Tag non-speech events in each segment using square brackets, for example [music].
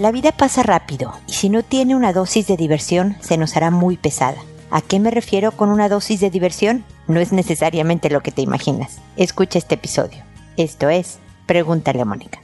La vida pasa rápido y si no tiene una dosis de diversión se nos hará muy pesada. ¿A qué me refiero con una dosis de diversión? No es necesariamente lo que te imaginas. Escucha este episodio. Esto es Pregúntale a Mónica.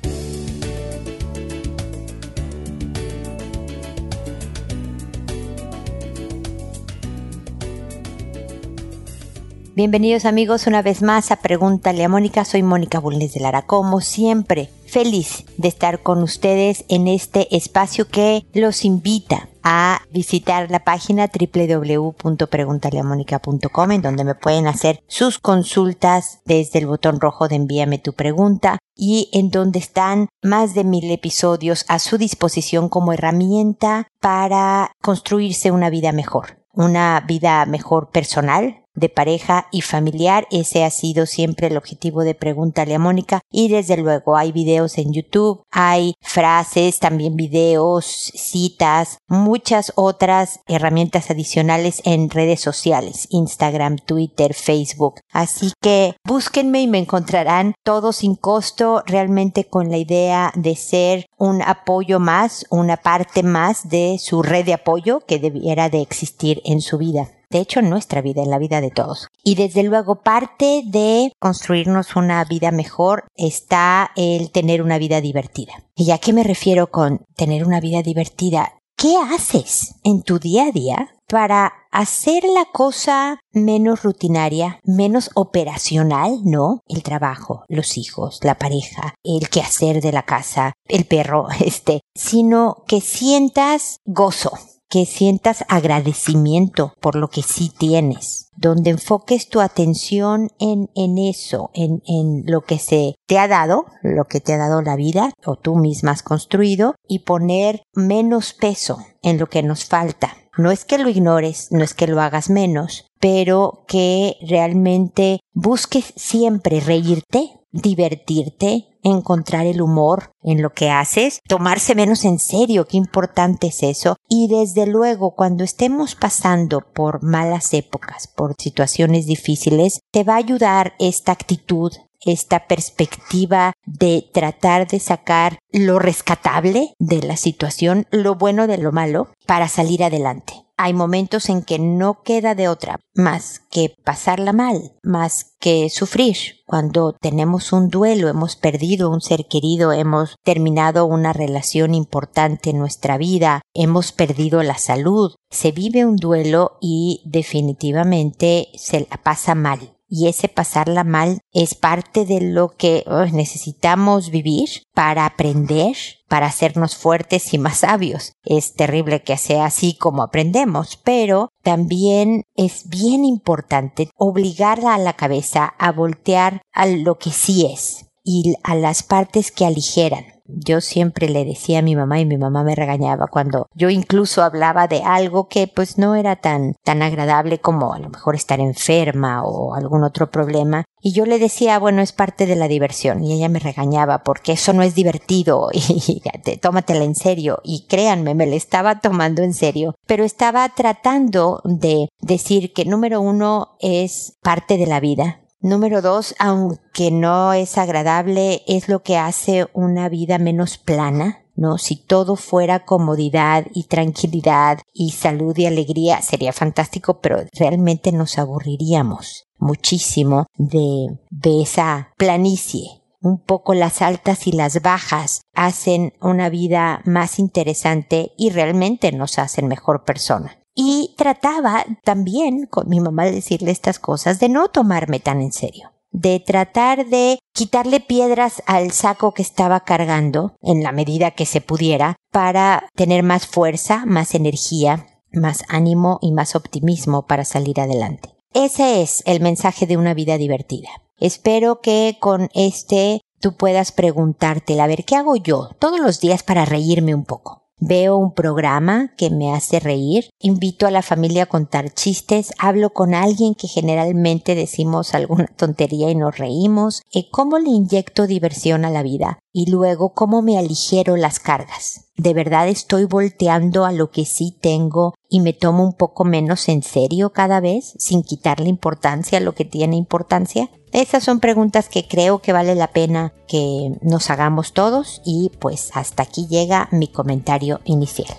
Bienvenidos amigos una vez más a Pregúntale a Mónica. Soy Mónica Bulnes de Lara. Como siempre, feliz de estar con ustedes en este espacio que los invita a visitar la página www.preguntaleamónica.com en donde me pueden hacer sus consultas desde el botón rojo de envíame tu pregunta y en donde están más de mil episodios a su disposición como herramienta para construirse una vida mejor, una vida mejor personal, de pareja y familiar. Ese ha sido siempre el objetivo de Pregúntale a Mónica. Y desde luego hay videos en YouTube, hay frases, también videos, citas, muchas otras herramientas adicionales en redes sociales, Instagram, Twitter, Facebook. Así que búsquenme y me encontrarán todo sin costo, realmente con la idea de ser un apoyo más, una parte más de su red de apoyo que debiera de existir en su vida de hecho en nuestra vida, en la vida de todos. Y desde luego parte de construirnos una vida mejor está el tener una vida divertida. ¿Y a qué me refiero con tener una vida divertida? ¿Qué haces en tu día a día para hacer la cosa menos rutinaria, menos operacional, ¿no? El trabajo, los hijos, la pareja, el quehacer de la casa, el perro, [laughs] este, sino que sientas gozo, que sientas agradecimiento por lo que sí tienes, donde enfoques tu atención en, en eso, en, en lo que se te ha dado, lo que te ha dado la vida o tú misma has construido y poner menos peso en lo que nos falta. No es que lo ignores, no es que lo hagas menos, pero que realmente busques siempre reírte, divertirte, encontrar el humor en lo que haces, tomarse menos en serio, qué importante es eso. Y desde luego, cuando estemos pasando por malas épocas, por situaciones difíciles, te va a ayudar esta actitud esta perspectiva de tratar de sacar lo rescatable de la situación, lo bueno de lo malo, para salir adelante hay momentos en que no queda de otra más que pasarla mal, más que sufrir. Cuando tenemos un duelo, hemos perdido un ser querido, hemos terminado una relación importante en nuestra vida, hemos perdido la salud, se vive un duelo y definitivamente se la pasa mal y ese pasarla mal es parte de lo que necesitamos vivir para aprender, para hacernos fuertes y más sabios. Es terrible que sea así como aprendemos, pero también es bien importante obligar a la cabeza a voltear a lo que sí es y a las partes que aligeran yo siempre le decía a mi mamá y mi mamá me regañaba cuando yo incluso hablaba de algo que pues no era tan tan agradable como a lo mejor estar enferma o algún otro problema. Y yo le decía bueno es parte de la diversión y ella me regañaba porque eso no es divertido [laughs] y tómatela en serio y créanme me la estaba tomando en serio. Pero estaba tratando de decir que número uno es parte de la vida Número dos, aunque no es agradable, es lo que hace una vida menos plana, ¿no? Si todo fuera comodidad y tranquilidad y salud y alegría, sería fantástico, pero realmente nos aburriríamos muchísimo de, esa planicie. Un poco las altas y las bajas hacen una vida más interesante y realmente nos hacen mejor persona. Y trataba también con mi mamá de decirle estas cosas, de no tomarme tan en serio, de tratar de quitarle piedras al saco que estaba cargando en la medida que se pudiera para tener más fuerza, más energía, más ánimo y más optimismo para salir adelante. Ese es el mensaje de una vida divertida. Espero que con este tú puedas preguntarte, a ver, ¿qué hago yo todos los días para reírme un poco? Veo un programa que me hace reír, invito a la familia a contar chistes, hablo con alguien que generalmente decimos alguna tontería y nos reímos, y cómo le inyecto diversión a la vida y luego cómo me aligero las cargas. ¿De verdad estoy volteando a lo que sí tengo y me tomo un poco menos en serio cada vez sin quitarle importancia a lo que tiene importancia? Esas son preguntas que creo que vale la pena que nos hagamos todos y pues hasta aquí llega mi comentario inicial.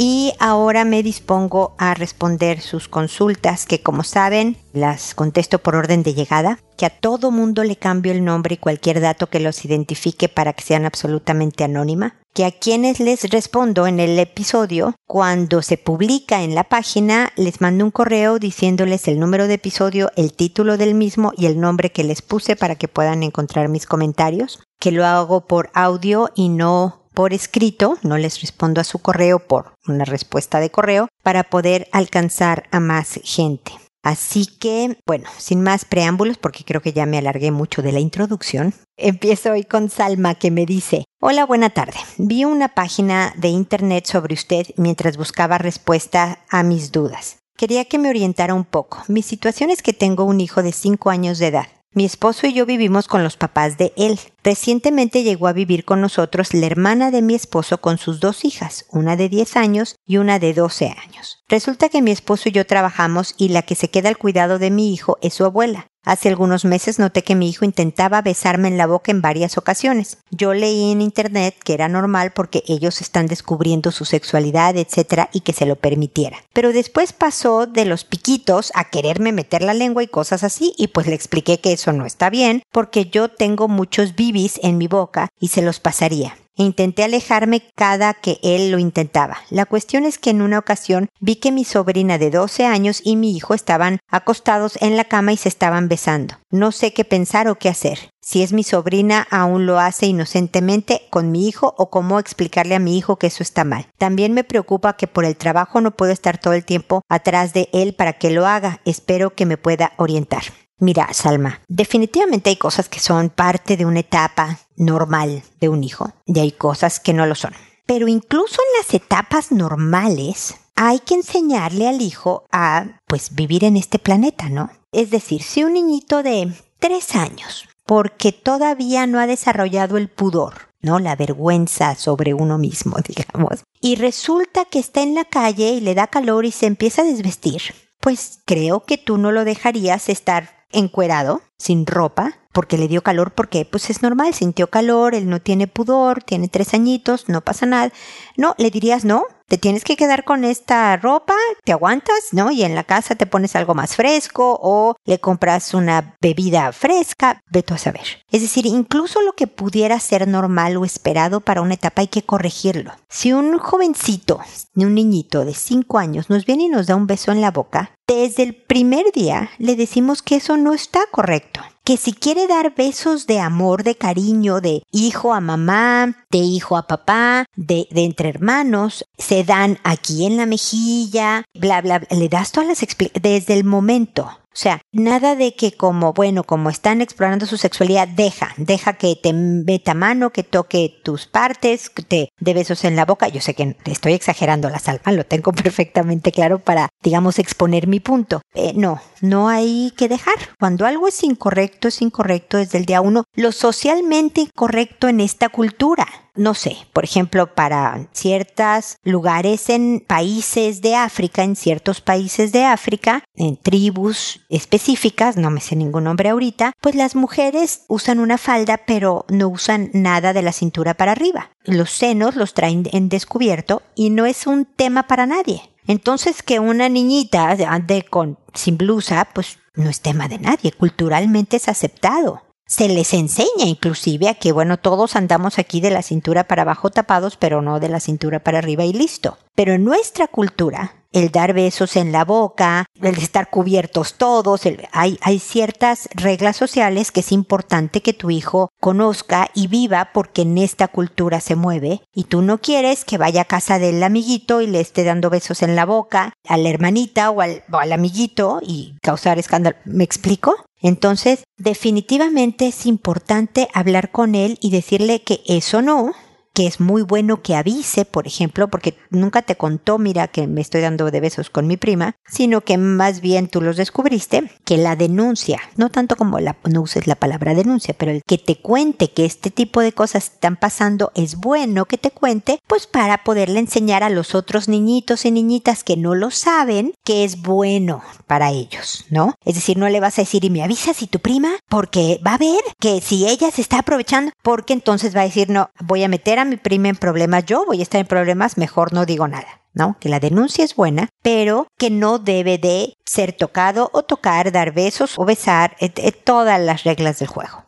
Y ahora me dispongo a responder sus consultas, que como saben, las contesto por orden de llegada, que a todo mundo le cambio el nombre y cualquier dato que los identifique para que sean absolutamente anónima, que a quienes les respondo en el episodio, cuando se publica en la página, les mando un correo diciéndoles el número de episodio, el título del mismo y el nombre que les puse para que puedan encontrar mis comentarios, que lo hago por audio y no por escrito, no les respondo a su correo por una respuesta de correo, para poder alcanzar a más gente. Así que, bueno, sin más preámbulos, porque creo que ya me alargué mucho de la introducción, [laughs] empiezo hoy con Salma que me dice, Hola, buena tarde. Vi una página de internet sobre usted mientras buscaba respuesta a mis dudas. Quería que me orientara un poco. Mi situación es que tengo un hijo de 5 años de edad. Mi esposo y yo vivimos con los papás de él. Recientemente llegó a vivir con nosotros la hermana de mi esposo con sus dos hijas, una de 10 años y una de 12 años. Resulta que mi esposo y yo trabajamos y la que se queda al cuidado de mi hijo es su abuela. Hace algunos meses noté que mi hijo intentaba besarme en la boca en varias ocasiones. Yo leí en internet que era normal porque ellos están descubriendo su sexualidad, etc., y que se lo permitiera. Pero después pasó de los piquitos a quererme meter la lengua y cosas así, y pues le expliqué que eso no está bien porque yo tengo muchos bibis en mi boca y se los pasaría intenté alejarme cada que él lo intentaba. La cuestión es que en una ocasión vi que mi sobrina de 12 años y mi hijo estaban acostados en la cama y se estaban besando. No sé qué pensar o qué hacer. Si es mi sobrina, aún lo hace inocentemente con mi hijo o cómo explicarle a mi hijo que eso está mal. También me preocupa que por el trabajo no puedo estar todo el tiempo atrás de él para que lo haga. Espero que me pueda orientar. Mira, Salma, definitivamente hay cosas que son parte de una etapa normal de un hijo y hay cosas que no lo son. Pero incluso en las etapas normales hay que enseñarle al hijo a, pues, vivir en este planeta, ¿no? Es decir, si un niñito de tres años, porque todavía no ha desarrollado el pudor, ¿no? La vergüenza sobre uno mismo, [laughs] digamos. Y resulta que está en la calle y le da calor y se empieza a desvestir. Pues creo que tú no lo dejarías estar encuerado, sin ropa, porque le dio calor, porque pues es normal, sintió calor, él no tiene pudor, tiene tres añitos, no pasa nada. No, le dirías no, te tienes que quedar con esta ropa, te aguantas, ¿no? Y en la casa te pones algo más fresco o le compras una bebida fresca, veto a saber. Es decir, incluso lo que pudiera ser normal o esperado para una etapa hay que corregirlo. Si un jovencito, un niñito de cinco años nos viene y nos da un beso en la boca, desde el primer día le decimos que eso no está correcto que si quiere dar besos de amor, de cariño, de hijo a mamá, de hijo a papá, de, de entre hermanos, se dan aquí en la mejilla, bla, bla, bla. le das todas las desde el momento. O sea, nada de que como, bueno, como están explorando su sexualidad, deja, deja que te meta mano, que toque tus partes, que te dé besos en la boca. Yo sé que estoy exagerando la salva, lo tengo [laughs] perfectamente claro para, digamos, exponer mi punto. Eh, no, no hay que dejar. Cuando algo es incorrecto, es incorrecto desde el día uno. Lo socialmente incorrecto en esta cultura no sé, por ejemplo, para ciertos lugares en países de África, en ciertos países de África, en tribus específicas, no me sé ningún nombre ahorita, pues las mujeres usan una falda pero no usan nada de la cintura para arriba. Los senos los traen en descubierto y no es un tema para nadie. Entonces que una niñita ande con sin blusa, pues no es tema de nadie, culturalmente es aceptado se les enseña inclusive a que, bueno, todos andamos aquí de la cintura para abajo tapados, pero no de la cintura para arriba y listo. Pero en nuestra cultura, el dar besos en la boca, el estar cubiertos todos, hay, hay ciertas reglas sociales que es importante que tu hijo conozca y viva porque en esta cultura se mueve y tú no quieres que vaya a casa del amiguito y le esté dando besos en la boca a la hermanita o al, o al amiguito y causar escándalo. ¿Me explico? Entonces, definitivamente es importante hablar con él y decirle que eso no, que es muy bueno que avise, por ejemplo, porque nunca te contó, mira, que me estoy dando de besos con mi prima, sino que más bien tú los descubriste, que la denuncia, no tanto como la, no uses la palabra denuncia, pero el que te cuente que este tipo de cosas están pasando, es bueno que te cuente, pues para poderle enseñar a los otros niñitos y niñitas que no lo saben, que es bueno para ellos, ¿no? Es decir, no le vas a decir y me avisas si tu prima, porque va a ver que si ella se está aprovechando, porque entonces va a decir, no, voy a meter a mi prima en problemas, yo voy a estar en problemas, mejor no digo nada. ¿no? Que la denuncia es buena, pero que no debe de ser tocado o tocar, dar besos o besar, todas las reglas del juego.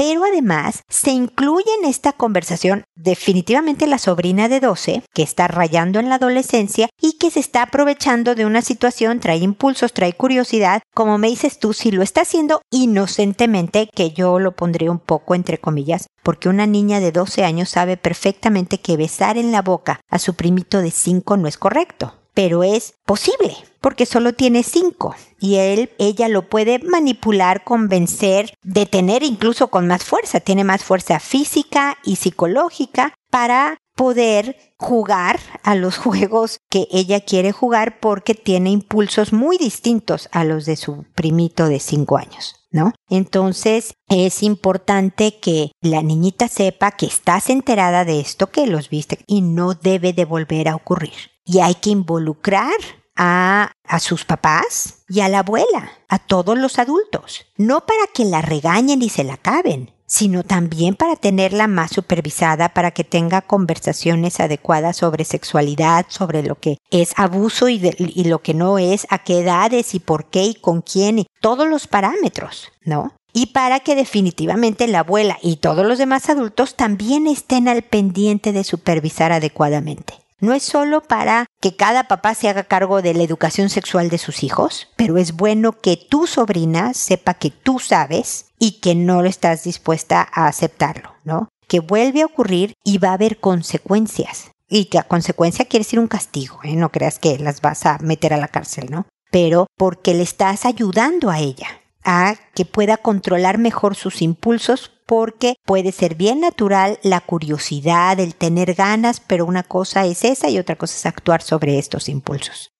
Pero además se incluye en esta conversación definitivamente la sobrina de 12 que está rayando en la adolescencia y que se está aprovechando de una situación, trae impulsos, trae curiosidad, como me dices tú, si lo está haciendo inocentemente, que yo lo pondré un poco entre comillas, porque una niña de 12 años sabe perfectamente que besar en la boca a su primito de 5 no es correcto pero es posible porque solo tiene cinco y él, ella lo puede manipular, convencer, detener incluso con más fuerza. Tiene más fuerza física y psicológica para poder jugar a los [laughs] juegos que ella quiere jugar porque tiene impulsos muy distintos a los de su primito de cinco años. ¿No? Entonces es importante que la niñita sepa que estás enterada de esto, que los viste y no debe de volver a ocurrir y hay que involucrar a, a, sus papás y a la abuela, a todos los adultos, no para que la regañen y se la caben, sino también para tenerla más supervisada, para que tenga conversaciones adecuadas sobre sexualidad, sobre lo que es abuso y, y lo que no es, a qué edades y por qué y con quién y todos los parámetros, ¿no? y para que definitivamente la abuela y todos los demás adultos también estén al pendiente de supervisar adecuadamente. No es solo para que cada papá se haga cargo de la educación sexual de sus hijos, pero es bueno que tu sobrina sepa que tú sabes y que no estás dispuesta a aceptarlo, ¿no? Que vuelve a ocurrir y va a haber consecuencias. Y que a consecuencia quiere decir un castigo, ¿eh? No creas que las vas a meter a la cárcel, ¿no? Pero porque le estás ayudando a ella a que pueda controlar mejor sus impulsos porque puede ser bien natural la curiosidad, el tener ganas, pero una cosa es esa y otra cosa es actuar sobre estos impulsos.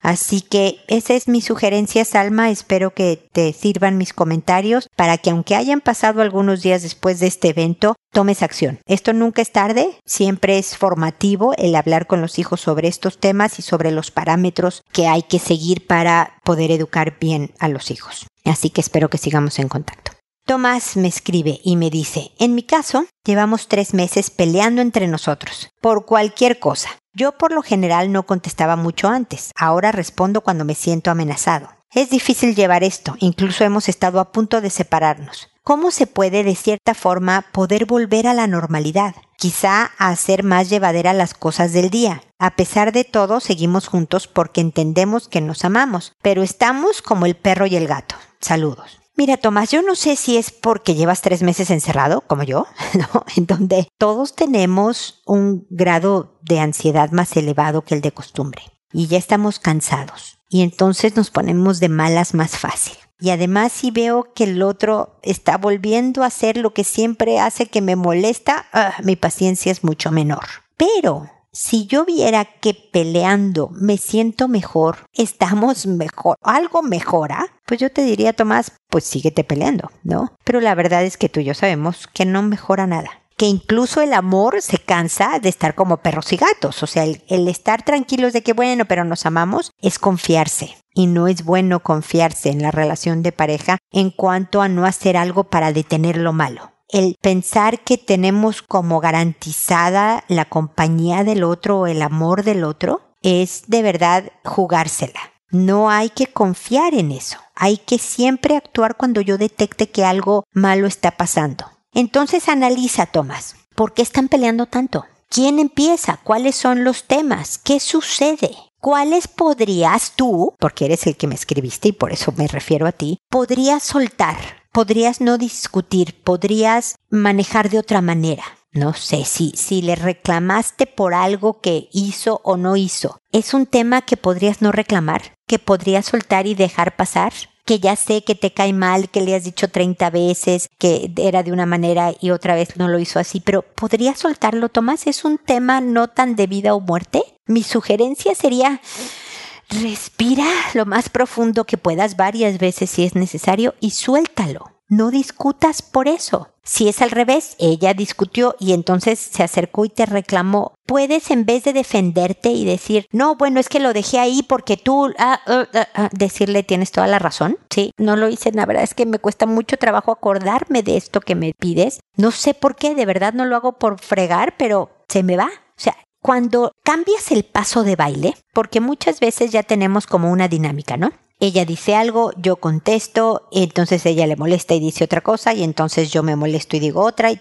Así que esa es mi sugerencia, Salma. Espero que te sirvan mis comentarios para que aunque hayan pasado algunos días después de este evento, tomes acción. Esto nunca es tarde, siempre es formativo el hablar con los hijos sobre estos temas y sobre los parámetros que hay que seguir para poder educar bien a los hijos. Así que espero que sigamos en contacto. Tomás me escribe y me dice, en mi caso, llevamos tres meses peleando entre nosotros, por cualquier cosa. Yo por lo general no contestaba mucho antes, ahora respondo cuando me siento amenazado. Es difícil llevar esto, incluso hemos estado a punto de separarnos. ¿Cómo se puede de cierta forma poder volver a la normalidad? Quizá a hacer más llevadera las cosas del día. A pesar de todo, seguimos juntos porque entendemos que nos amamos, pero estamos como el perro y el gato. Saludos. Mira, Tomás, yo no sé si es porque llevas tres meses encerrado, como yo, [laughs] ¿no? En donde todos tenemos un grado de ansiedad más elevado que el de costumbre. Y ya estamos cansados. Y entonces nos ponemos de malas más fácil. Y además si veo que el otro está volviendo a hacer lo que siempre hace que me molesta, ah, mi paciencia es mucho menor. Pero si yo viera que peleando me siento mejor, estamos mejor, algo mejora, pues yo te diría, Tomás, pues síguete peleando, ¿no? Pero la verdad es que tú y yo sabemos que no mejora nada que incluso el amor se cansa de estar como perros y gatos. O sea, el, el, estar tranquilos de que bueno, pero nos amamos, es confiarse. Y no es bueno confiarse en la relación de pareja en cuanto a no hacer algo para detener lo malo el pensar que tenemos como garantizada la compañía del otro o el amor del otro es de verdad jugársela. No hay que confiar en eso. Hay que siempre actuar cuando yo detecte que algo malo está pasando. Entonces analiza, Tomás, ¿por qué están peleando tanto? ¿Quién empieza? ¿Cuáles son los temas? ¿Qué sucede? ¿Cuáles podrías tú, porque eres el que me escribiste y por eso me refiero a ti, podrías soltar podrías no discutir, podrías manejar de otra manera. No sé si, si le reclamaste por algo que hizo o no hizo. Es un tema que podrías no reclamar, que podrías soltar y dejar pasar. que ya sé que te cae mal, que le has dicho 30 veces que era de una manera y otra vez no lo hizo así, pero ¿podría soltarlo, Tomás? ¿Es un tema no tan de vida o muerte? Mi sugerencia sería... Respira lo más profundo que puedas varias veces si es necesario y suéltalo. No discutas por eso. Si es al revés, ella discutió y entonces se acercó y te reclamó. Puedes en vez de defenderte y decir, no, bueno, es que lo dejé ahí porque tú, ah, ah, ah, ah" decirle, tienes toda la razón. Sí, no lo hice, la verdad es que me cuesta mucho trabajo acordarme de esto que me pides. No sé por qué, de verdad no lo hago por fregar, pero se me va. O sea, cuando cambias el paso de baile, porque muchas veces ya tenemos como una dinámica, ¿no? Ella dice algo, yo contesto, entonces ella le molesta y dice otra cosa, y entonces yo me molesto y digo otra, y,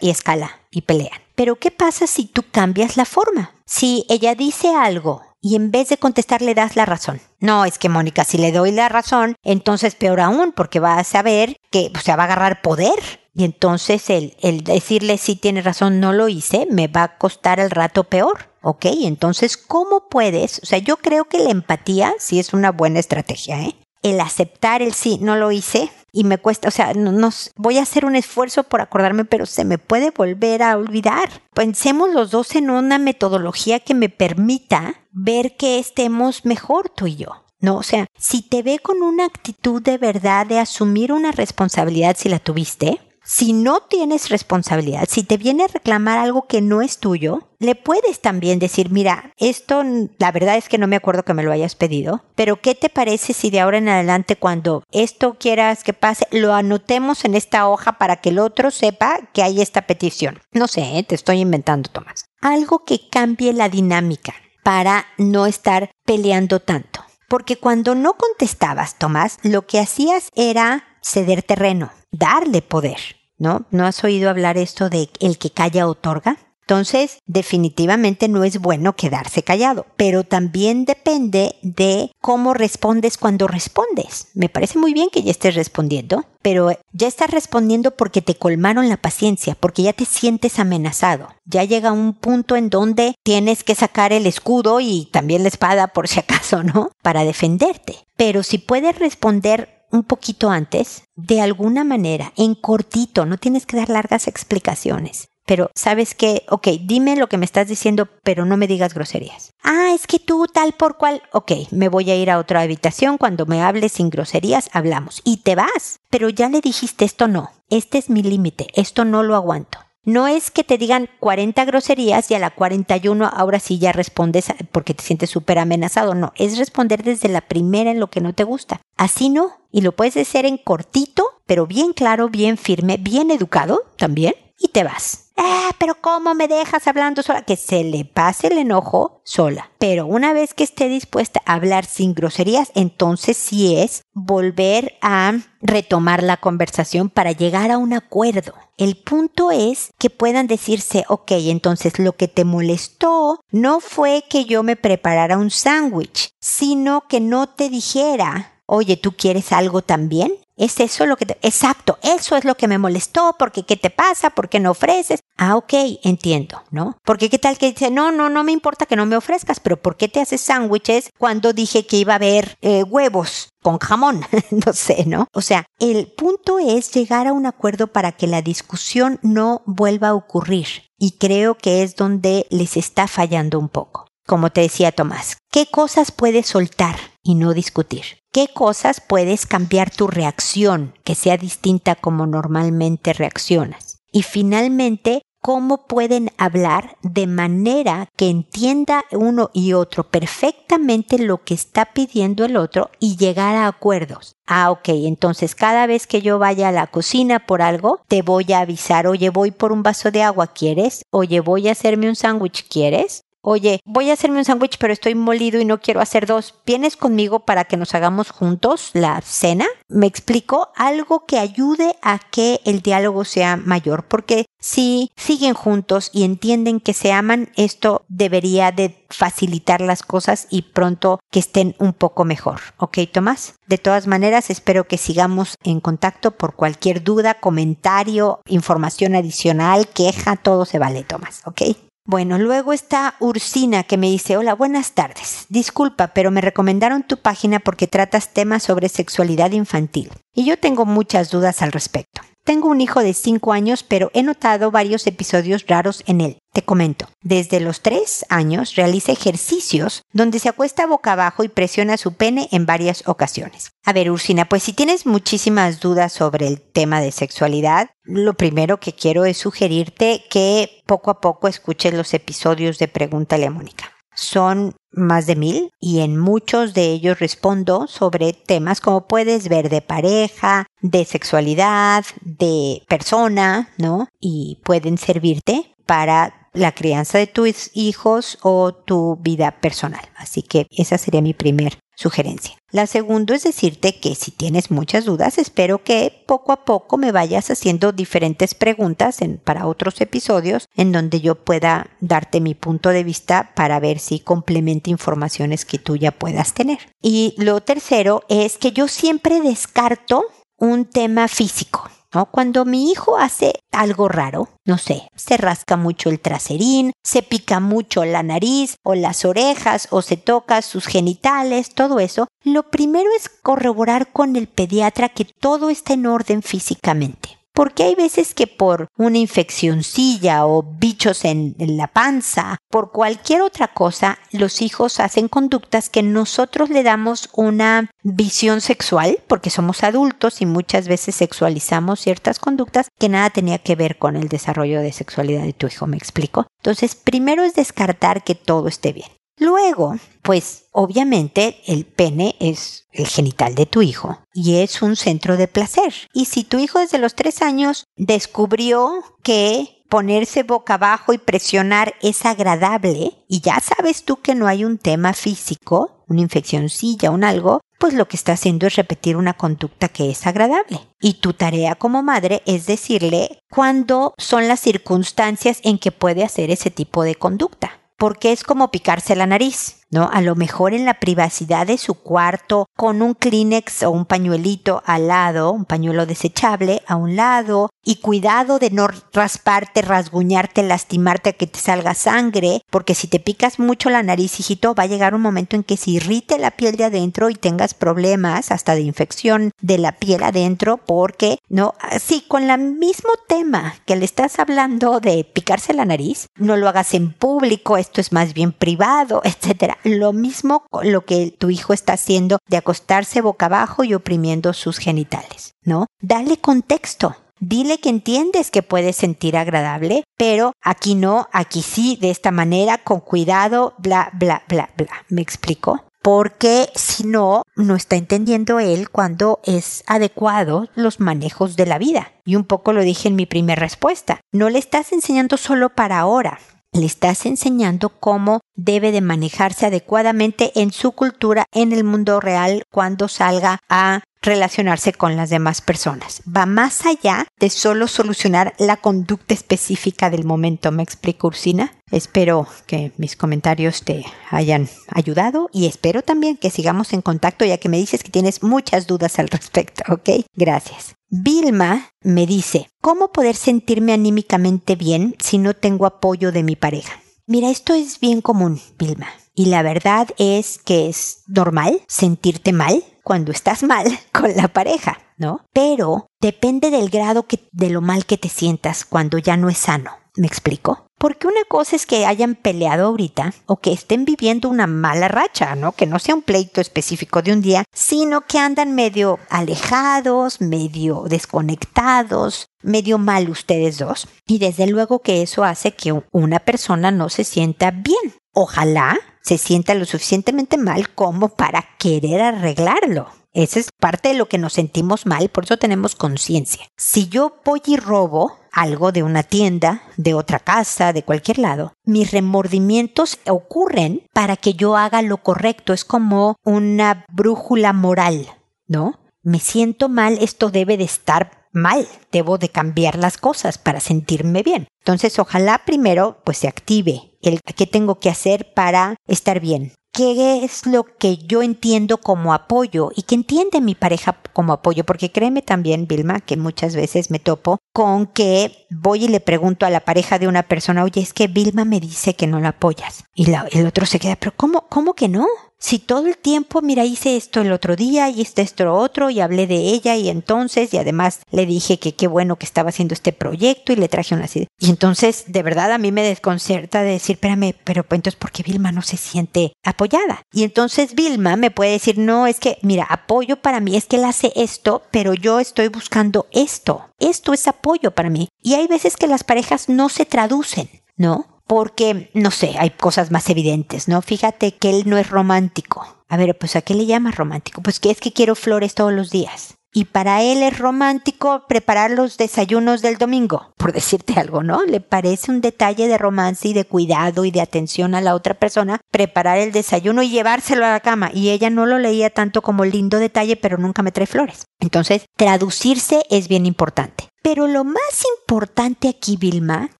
y escala, y pelean. Pero ¿qué pasa si tú cambias la forma? Si ella dice algo y en vez de contestar le das la razón. No, es que Mónica, si le doy la razón, entonces peor aún, porque va a saber que o va a agarrar poder. Y entonces el, el decirle si tiene razón, no lo hice, me va a costar el rato peor. ¿Ok? Entonces, ¿cómo puedes? O sea, yo creo que la empatía sí es una buena estrategia, ¿eh? El aceptar el sí, no lo hice y me cuesta, o sea, no, nos, voy a hacer un esfuerzo por acordarme, pero se me puede volver a olvidar. Pensemos los dos en una metodología que me permita ver que estemos mejor tú y yo. No, o sea, si te ve con una actitud de verdad de asumir una responsabilidad si la tuviste, si no tienes responsabilidad, si te viene a reclamar algo que no es tuyo, le puedes también decir, mira, esto la verdad es que no me acuerdo que me lo hayas pedido, pero ¿qué te parece si de ahora en adelante cuando esto quieras que pase, lo anotemos en esta hoja para que el otro sepa que hay esta petición? No sé, ¿eh? te estoy inventando, Tomás. Algo que cambie la dinámica para no estar peleando tanto. Porque cuando no contestabas, Tomás, lo que hacías era ceder terreno, darle poder. ¿No? ¿No has oído hablar esto de el que calla otorga? Entonces, definitivamente no es bueno quedarse callado, pero también depende de cómo respondes cuando respondes. Me parece muy bien que ya estés respondiendo, pero ya estás respondiendo porque te colmaron la paciencia, porque ya te sientes amenazado. Ya llega un punto en donde tienes que sacar el escudo y también la espada por si acaso, ¿no? Para defenderte. Pero si puedes responder un poquito antes, de alguna manera, en cortito, no tienes que dar largas explicaciones. Pero, ¿sabes qué? Ok, dime lo que me estás diciendo, pero no me digas groserías. Ah, es que tú tal por cual. Ok, me voy a ir a otra habitación. Cuando me hables sin groserías, hablamos. Y te vas. Pero ya le dijiste esto no. Este es mi límite. Esto no lo aguanto. No es que te digan 40 groserías y a la 41 ahora sí ya respondes porque te sientes súper amenazado. No, es responder desde la primera en lo que no te gusta. Así no. Y lo puedes hacer en cortito, pero bien claro, bien firme, bien educado también. Y te vas. Ah, pero ¿cómo me dejas hablando sola? Que se le pase el enojo sola. Pero una vez que esté dispuesta a hablar sin groserías, entonces sí es volver a retomar la conversación para llegar a un acuerdo. El punto es que puedan decirse, ok, entonces lo que te molestó no fue que yo me preparara un sándwich, sino que no te dijera, oye, ¿tú quieres algo también? ¿Es eso lo que te... Exacto, eso es lo que me molestó, porque ¿qué te pasa? ¿Por qué no ofreces? Ah, ok, entiendo, ¿no? Porque qué tal que dice, no, no, no me importa que no me ofrezcas, pero ¿por qué te haces sándwiches cuando dije que iba a haber eh, huevos? con jamón, [laughs] no sé, ¿no? O sea, el punto es llegar a un acuerdo para que la discusión no vuelva a ocurrir. Y creo que es donde les está fallando un poco. Como te decía Tomás, ¿qué cosas puedes soltar y no discutir? ¿Qué cosas puedes cambiar tu reacción que sea distinta como normalmente reaccionas? Y finalmente, ¿cómo pueden hablar de manera que entienda uno y otro perfectamente lo que está pidiendo el otro y llegar a acuerdos? Ah, ok, entonces cada vez que yo vaya a la cocina por algo, te voy a avisar, oye, voy por un vaso de agua, ¿quieres? Oye, voy a hacerme un sándwich, ¿quieres? Oye, voy a hacerme un sándwich, pero estoy molido y no quiero hacer dos. ¿Vienes conmigo para que nos hagamos juntos la cena? Me explico algo que ayude a que el diálogo sea mayor, porque si siguen juntos y entienden que se aman, esto debería de facilitar las cosas y pronto que estén un poco mejor. ¿Ok, Tomás? De todas maneras, espero que sigamos en contacto por cualquier duda, comentario, información adicional, queja, todo se vale, Tomás. ¿Ok? Bueno, luego está Ursina que me dice, hola, buenas tardes. Disculpa, pero me recomendaron tu página porque tratas temas sobre sexualidad infantil. Y yo tengo muchas dudas al respecto. Tengo un hijo de 5 años, pero he notado varios episodios raros en él. Te comento, desde los 3 años realiza ejercicios donde se acuesta boca abajo y presiona su pene en varias ocasiones. A ver, Ursina, pues si tienes muchísimas dudas sobre el tema de sexualidad, lo primero que quiero es sugerirte que poco a poco escuches los episodios de Pregúntale a Mónica. Son más de mil y en muchos de ellos respondo sobre temas como puedes ver de pareja, de sexualidad, de persona, ¿no? Y pueden servirte para la crianza de tus hijos o tu vida personal. Así que esa sería mi primer sugerencia. La segunda es decirte que si tienes muchas dudas, espero que poco a poco me vayas haciendo diferentes preguntas para otros episodios en donde yo pueda darte mi punto de vista para ver si complementa informaciones que tú ya puedas tener. Y lo tercero es que yo siempre descarto un tema físico. Cuando mi hijo hace algo raro, no sé, se rasca mucho el traserín, se pica mucho la nariz o las orejas o se toca sus genitales, todo eso, lo primero es corroborar con el pediatra que todo está en orden físicamente porque hay veces que por una infeccioncilla o bichos en, la panza, por cualquier otra cosa, los hijos hacen conductas que nosotros le damos una visión sexual, porque somos adultos y muchas veces sexualizamos ciertas conductas que nada tenía que ver con el desarrollo de sexualidad de tu hijo, ¿me explico? Entonces, primero es descartar que todo esté bien. Luego, pues obviamente el pene es el genital de tu hijo y es un centro de placer. Y si tu hijo desde los tres años descubrió que ponerse boca abajo y presionar es agradable y ya sabes tú que no hay un tema físico, una infeccióncilla, un algo, pues lo que está haciendo es repetir una conducta que es agradable. Y tu tarea como madre es decirle cuándo son las circunstancias en que puede hacer ese tipo de conducta porque es como picarse la nariz. ¿No? A lo mejor en la privacidad de su cuarto, con un Kleenex o un pañuelito al lado, un pañuelo desechable a un lado, y cuidado de no rasparte, rasguñarte, lastimarte a que te salga sangre, porque si te picas mucho la nariz, hijito, va a llegar un momento en que se irrite la piel de adentro y tengas problemas hasta de infección de la piel adentro, porque, ¿no? Sí, con el mismo tema que le estás hablando de picarse la nariz, no lo hagas en público, esto es más bien privado, [laughs] etcétera lo mismo lo que tu hijo está haciendo de acostarse boca abajo y oprimiendo sus genitales, ¿no? Dale contexto. Dile que entiendes que puedes sentir agradable, pero aquí no, aquí sí, de esta manera, con cuidado, bla, bla, bla, bla. ¿Me explico? Porque si no, no está entendiendo él cuando es adecuado los manejos de la vida. Y un poco lo dije en mi primera respuesta. No le estás enseñando solo para ahora le estás enseñando cómo debe de manejarse adecuadamente en su cultura en el mundo real cuando salga a relacionarse con las demás personas. Va más allá de solo solucionar la conducta específica del momento. ¿Me explico, Ursina? Espero que mis comentarios te hayan ayudado y espero también que sigamos en contacto ya que me dices que tienes muchas dudas al respecto, ¿ok? Gracias. Vilma me dice, ¿cómo poder sentirme anímicamente bien si no tengo apoyo de mi pareja? Mira, esto es bien común, Vilma. Y la verdad es que es normal sentirte mal cuando estás mal [laughs] con la pareja, ¿no? Pero depende del grado que, de lo mal que te sientas cuando ya no es sano. ¿Me explico? Porque una cosa es que hayan peleado ahorita o que estén viviendo una mala racha, ¿no? Que no sea un pleito específico de un día, sino que andan medio alejados, medio desconectados, medio mal ustedes dos. Y desde luego que eso hace que una persona no se sienta bien. Ojalá se sienta lo suficientemente mal como para querer arreglarlo. Esa es parte de lo que nos sentimos mal, por eso tenemos conciencia. Si yo voy y robo algo de una tienda, de otra casa, de cualquier lado, mis remordimientos ocurren para que yo haga lo correcto. Es como una brújula moral, ¿no? Me siento mal, esto debe de estar mal, debo de cambiar las cosas para sentirme bien. Entonces, ojalá primero pues se active el qué tengo que hacer para estar bien, qué es lo que yo entiendo como apoyo y que entiende mi pareja como apoyo, porque créeme también, Vilma, que muchas veces me topo con que voy y le pregunto a la pareja de una persona, oye, es que Vilma me dice que no la apoyas. Y el otro se queda, pero ¿cómo, cómo que no? Si todo el tiempo, mira, hice esto el otro día y este esto otro y hablé de ella y entonces y además le dije que qué bueno que estaba haciendo este proyecto y le traje una idea. Y entonces, de verdad, a mí me desconcerta de decir, espérame, pero pues, entonces, ¿por qué Vilma no se siente apoyada? Y entonces Vilma me puede decir, no, es que, mira, apoyo para mí es que él hace esto, pero yo estoy buscando esto. Esto es apoyo para mí. Y hay veces que las parejas no se traducen, ¿no? Porque, no sé, hay cosas más evidentes, ¿no? Fíjate que él no es romántico. A ver, pues ¿a qué le llamas romántico? Pues que es que quiero flores todos los días. Y para él es romántico preparar los desayunos del domingo, por decirte algo, ¿no? Le parece un detalle de romance y de cuidado y de atención a la otra persona preparar el desayuno y llevárselo a la cama. Y ella no lo leía tanto como lindo detalle, pero nunca me trae flores. Entonces, traducirse es bien importante. Pero lo más importante aquí, Vilma,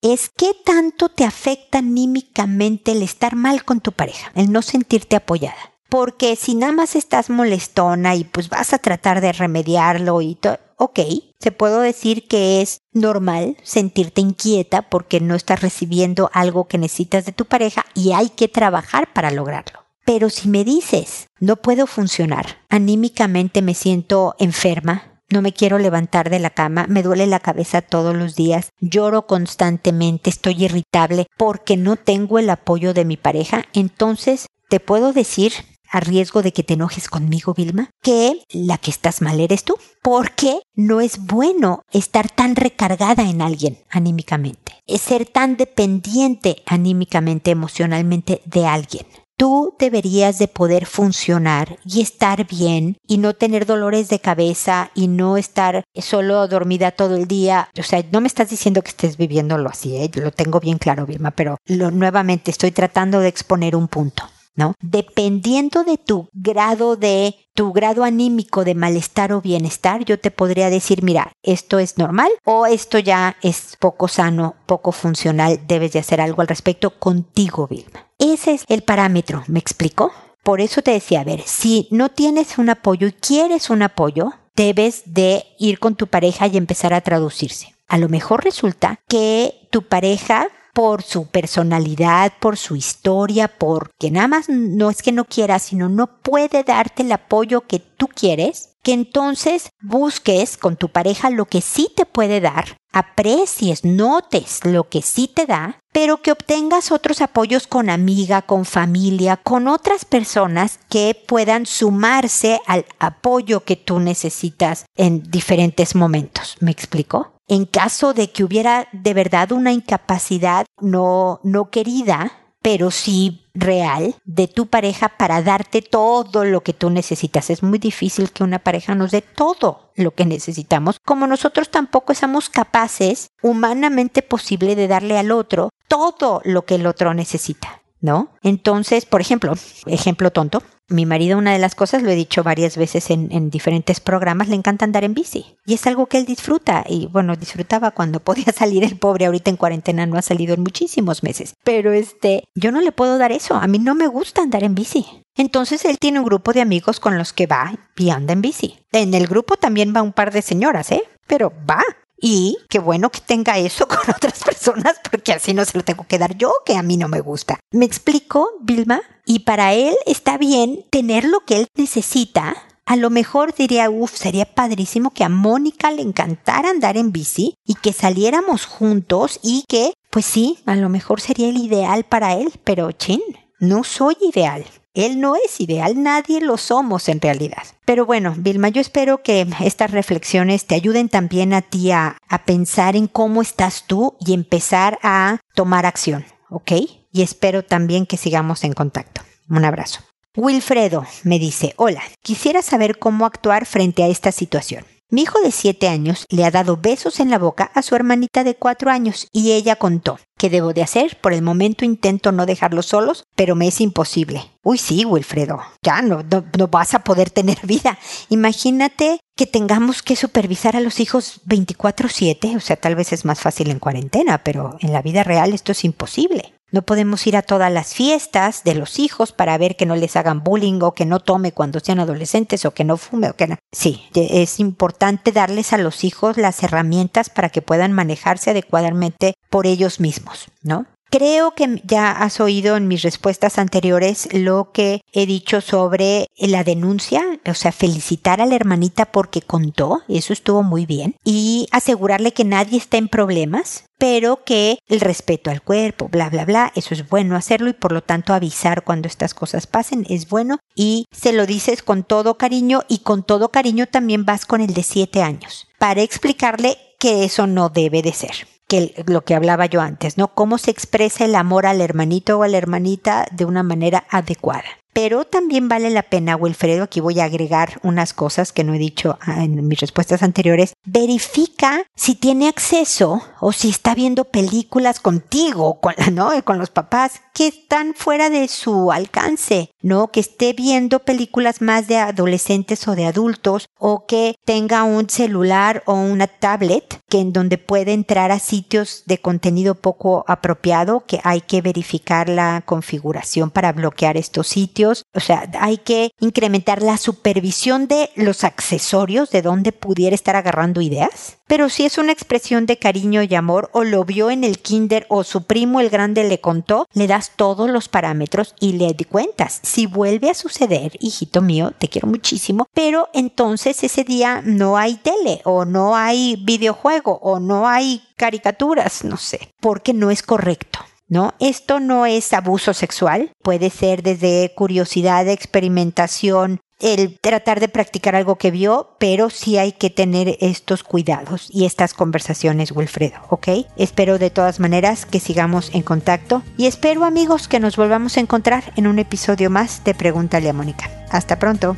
es qué tanto te afecta anímicamente el estar mal con tu pareja, el no sentirte apoyada. Porque si nada más estás molestona y pues vas a tratar de remediarlo y todo, ok, se puedo decir que es normal sentirte inquieta porque no estás recibiendo algo que necesitas de tu pareja y hay que trabajar para lograrlo. Pero si me dices, no puedo funcionar, anímicamente me siento enferma, no me quiero levantar de la cama, me duele la cabeza todos los días, lloro constantemente, estoy irritable porque no tengo el apoyo de mi pareja, entonces te puedo decir a riesgo de que te enojes conmigo, Vilma, que la que estás mal eres tú, porque no es bueno estar tan recargada en alguien anímicamente, es ser tan dependiente anímicamente, emocionalmente de alguien. Tú deberías de poder funcionar y estar bien y no tener dolores de cabeza y no estar solo dormida todo el día. O sea, no me estás diciendo que estés viviéndolo así, ¿eh? lo tengo bien claro, Vilma, pero nuevamente estoy tratando de exponer un punto. ¿No? Dependiendo de tu grado de tu grado anímico de malestar o bienestar, yo te podría decir, mira, esto es normal o esto ya es poco sano, poco funcional, debes de hacer algo al respecto contigo, Vilma. Ese es el parámetro, ¿me explico? Por eso te decía, a ver, si no tienes un apoyo y quieres un apoyo, debes de ir con tu pareja y empezar a traducirse. A lo mejor resulta que tu pareja por su personalidad, por su historia, porque nada más no es que no quiera, sino no puede darte el apoyo que tú quieres, que entonces busques con tu pareja lo que sí te puede dar, aprecies, notes lo que sí te da, pero que obtengas otros apoyos con amiga, con familia, con otras personas que puedan sumarse al apoyo que tú necesitas en diferentes momentos. ¿Me explico? En caso de que hubiera de verdad una incapacidad no, no querida, pero sí real de tu pareja para darte todo lo que tú necesitas. Es muy difícil que una pareja nos dé todo lo que necesitamos, como nosotros tampoco somos capaces, humanamente posible, de darle al otro todo lo que el otro necesita. ¿no? Entonces, por ejemplo, ejemplo tonto, mi marido una de las cosas, lo he dicho varias veces en, en, diferentes programas, le encanta andar en bici. Y es algo que él disfruta. Y bueno, disfrutaba cuando [laughs] podía salir el pobre. Ahorita en cuarentena no ha salido en muchísimos meses. Pero este, yo no le puedo dar eso. A mí no me gusta andar en bici. Entonces él tiene un grupo de amigos con los que va y anda en bici. En el grupo también va un par de señoras, ¿eh? Pero va. Y qué bueno que tenga eso [laughs] con otras personas porque así no se lo tengo que dar yo, que a mí no me gusta. ¿Me explico, Vilma? Y para él está bien tener lo que él necesita. A lo mejor diría, uff, sería padrísimo que a Mónica le encantara andar en bici y que saliéramos juntos y que, pues sí, a lo mejor sería el ideal para él, pero chin, no soy ideal. Él no es ideal, nadie lo somos en realidad. Pero bueno, Vilma, yo espero que estas reflexiones te ayuden también a ti a, pensar en cómo estás tú y empezar a tomar acción, ¿ok? Y espero también que sigamos en contacto. Un abrazo. Wilfredo me dice, hola, quisiera saber cómo actuar frente a esta situación. Mi hijo de 7 años le ha dado besos en la boca a su hermanita de 4 años y ella contó. ¿Qué debo de hacer? Por el momento intento no dejarlos solos, pero me es imposible. Uy, sí, Wilfredo, ya no, no, vas a poder tener [laughs] vida. Imagínate que tengamos que supervisar a los hijos 24/7, o sea, tal vez es más fácil en cuarentena, pero en la vida real esto es imposible. No podemos ir a todas las fiestas de los hijos para ver que no les hagan bullying o que no tome cuando sean adolescentes o que no fume o que no. Sí, es importante darles a los hijos las herramientas para que puedan manejarse adecuadamente por ellos mismos, ¿no? Creo que ya has oído en mis respuestas anteriores lo que he dicho sobre la denuncia, o sea, felicitar a la hermanita porque contó, eso estuvo muy bien, y asegurarle que nadie está en problemas, pero que el respeto al cuerpo, bla, bla, bla, eso es bueno hacerlo y por lo tanto avisar cuando estas cosas pasen es bueno y se lo dices con todo cariño y con todo cariño también vas con el de siete años para explicarle que eso no debe de ser que lo que hablaba yo antes, ¿no? Cómo se expresa el amor al hermanito o a la hermanita de una manera adecuada. Pero también vale la pena, Wilfredo, aquí voy a agregar unas cosas que no he dicho ah, en mis respuestas anteriores. Verifica si tiene acceso o si está viendo películas contigo, con, ¿no? con los papás que están fuera de su alcance, ¿no? Que esté viendo películas más de adolescentes o de adultos o que tenga un celular o una tablet que en donde puede entrar a sitios de contenido poco apropiado, que hay que verificar la configuración para bloquear estos sitios. O sea, hay que incrementar la supervisión de los accesorios de donde pudiera estar agarrando ideas. Pero si es una expresión de cariño y amor o lo vio en el kinder o su primo el grande le contó, le das todos los parámetros y le cuentas. Si vuelve a suceder, hijito mío, te quiero muchísimo, pero entonces ese día no hay tele o no hay videojuego o no hay caricaturas, no sé, porque no es correcto. ¿No? Esto no es abuso sexual, puede ser desde curiosidad, experimentación, el tratar de practicar algo que vio, pero sí hay que tener estos cuidados y estas conversaciones, Wilfredo, ¿ok? Espero de todas maneras que sigamos en contacto y espero amigos que nos volvamos a encontrar en un episodio más de Pregúntale a Mónica. Hasta pronto.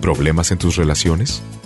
¿Problemas en tus relaciones?